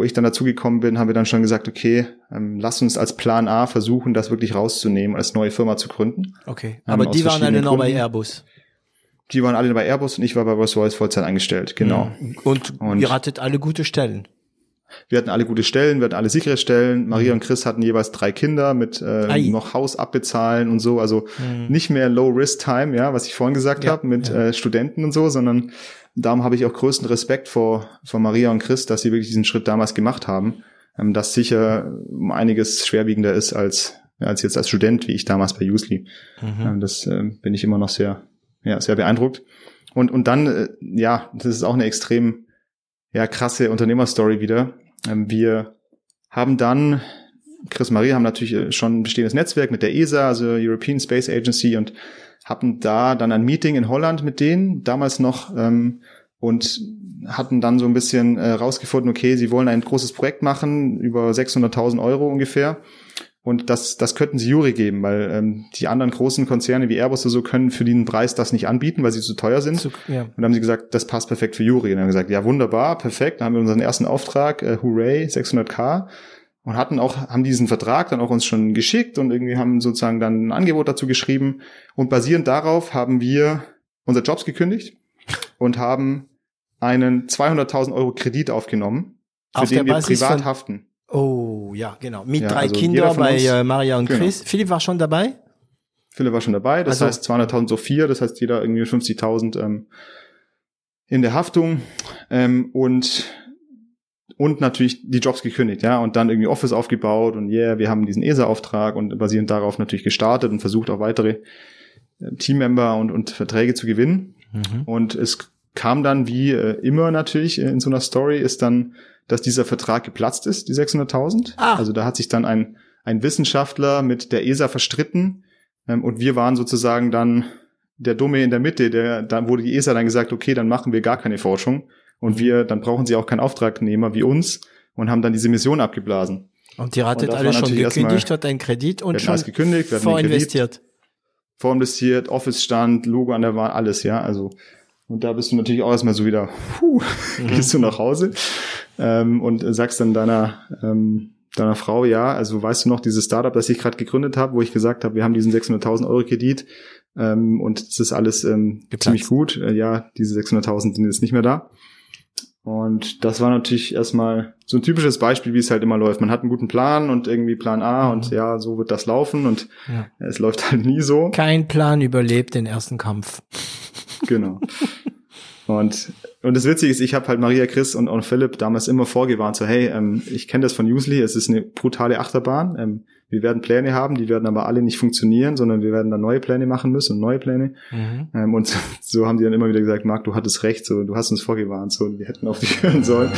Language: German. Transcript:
Wo ich dann dazugekommen bin, haben wir dann schon gesagt, okay, ähm, lass uns als Plan A versuchen, das wirklich rauszunehmen, als neue Firma zu gründen. Okay, aber ähm, die waren alle noch bei Airbus. Die waren alle bei Airbus und ich war bei Rolls-Royce Vollzeit angestellt, genau. Mhm. Und, und ihr hattet alle gute Stellen. Wir hatten alle gute Stellen, wir hatten alle sichere Stellen. Maria und Chris hatten jeweils drei Kinder mit äh, noch Haus abbezahlen und so. Also mhm. nicht mehr Low-Risk-Time, ja, was ich vorhin gesagt ja, habe, mit ja. äh, Studenten und so, sondern darum habe ich auch größten Respekt vor, vor Maria und Chris, dass sie wirklich diesen Schritt damals gemacht haben. Ähm, das sicher um einiges schwerwiegender ist als, als jetzt als Student, wie ich damals bei Usely. Mhm. Ähm, das äh, bin ich immer noch sehr, ja, sehr beeindruckt. Und, und dann, äh, ja, das ist auch eine extrem ja, krasse Unternehmerstory wieder. Ähm, wir haben dann, Chris Marie haben natürlich äh, schon ein bestehendes Netzwerk mit der ESA, also European Space Agency und hatten da dann ein Meeting in Holland mit denen, damals noch, ähm, und hatten dann so ein bisschen äh, rausgefunden, okay, sie wollen ein großes Projekt machen, über 600.000 Euro ungefähr. Und das, das könnten sie Juri geben, weil ähm, die anderen großen Konzerne wie Airbus oder so können für den Preis das nicht anbieten, weil sie zu teuer sind. Zu, ja. Und dann haben sie gesagt, das passt perfekt für Juri. Und dann haben gesagt, ja wunderbar, perfekt. Dann haben wir unseren ersten Auftrag, äh, hooray, 600k. Und hatten auch, haben diesen Vertrag dann auch uns schon geschickt und irgendwie haben sozusagen dann ein Angebot dazu geschrieben. Und basierend darauf haben wir unsere Jobs gekündigt und haben einen 200.000 Euro Kredit aufgenommen, für Auf den wir privat haften. Oh, ja, genau. Mit ja, drei also Kindern bei äh, Maria und genau. Chris. Philipp war schon dabei? Philipp war schon dabei. Das also, heißt 200.000 so vier. Das heißt jeder irgendwie 50.000 ähm, in der Haftung. Ähm, und und natürlich die Jobs gekündigt, ja, und dann irgendwie Office aufgebaut und yeah, wir haben diesen ESA-Auftrag und basierend darauf natürlich gestartet und versucht auch weitere äh, Teammember und, und Verträge zu gewinnen. Mhm. Und es kam dann wie äh, immer natürlich in so einer Story ist dann dass dieser Vertrag geplatzt ist, die 600.000. Ah. Also da hat sich dann ein, ein Wissenschaftler mit der ESA verstritten ähm, und wir waren sozusagen dann der Dumme in der Mitte, der, dann wurde die ESA dann gesagt, okay, dann machen wir gar keine Forschung und wir, dann brauchen sie auch keinen Auftragnehmer wie uns und haben dann diese Mission abgeblasen. Und die hattet alle schon gekündigt, hat einen Kredit und schon gekündigt, vorinvestiert. Vorinvestiert, Office stand, Logo an der Wand, alles, ja, also und da bist du natürlich auch erstmal so wieder, puh, mhm. gehst du nach Hause ähm, und sagst dann deiner, ähm, deiner Frau, ja, also weißt du noch, dieses Startup, das ich gerade gegründet habe, wo ich gesagt habe, wir haben diesen 600.000 Euro Kredit ähm, und es ist alles ähm, ziemlich gut. Äh, ja, diese 600.000 sind jetzt nicht mehr da. Und das war natürlich erstmal so ein typisches Beispiel, wie es halt immer läuft. Man hat einen guten Plan und irgendwie Plan A mhm. und ja, so wird das laufen und ja. es läuft halt nie so. Kein Plan überlebt den ersten Kampf. Genau. Und, und das Witzige ist, ich habe halt Maria Chris und, und Philipp damals immer vorgewarnt, so hey, ähm, ich kenne das von Usely, es ist eine brutale Achterbahn. Ähm, wir werden Pläne haben, die werden aber alle nicht funktionieren, sondern wir werden dann neue Pläne machen müssen und neue Pläne. Mhm. Ähm, und so, so haben die dann immer wieder gesagt, Marc, du hattest recht, so du hast uns vorgewarnt, so wir hätten auf dich hören sollen.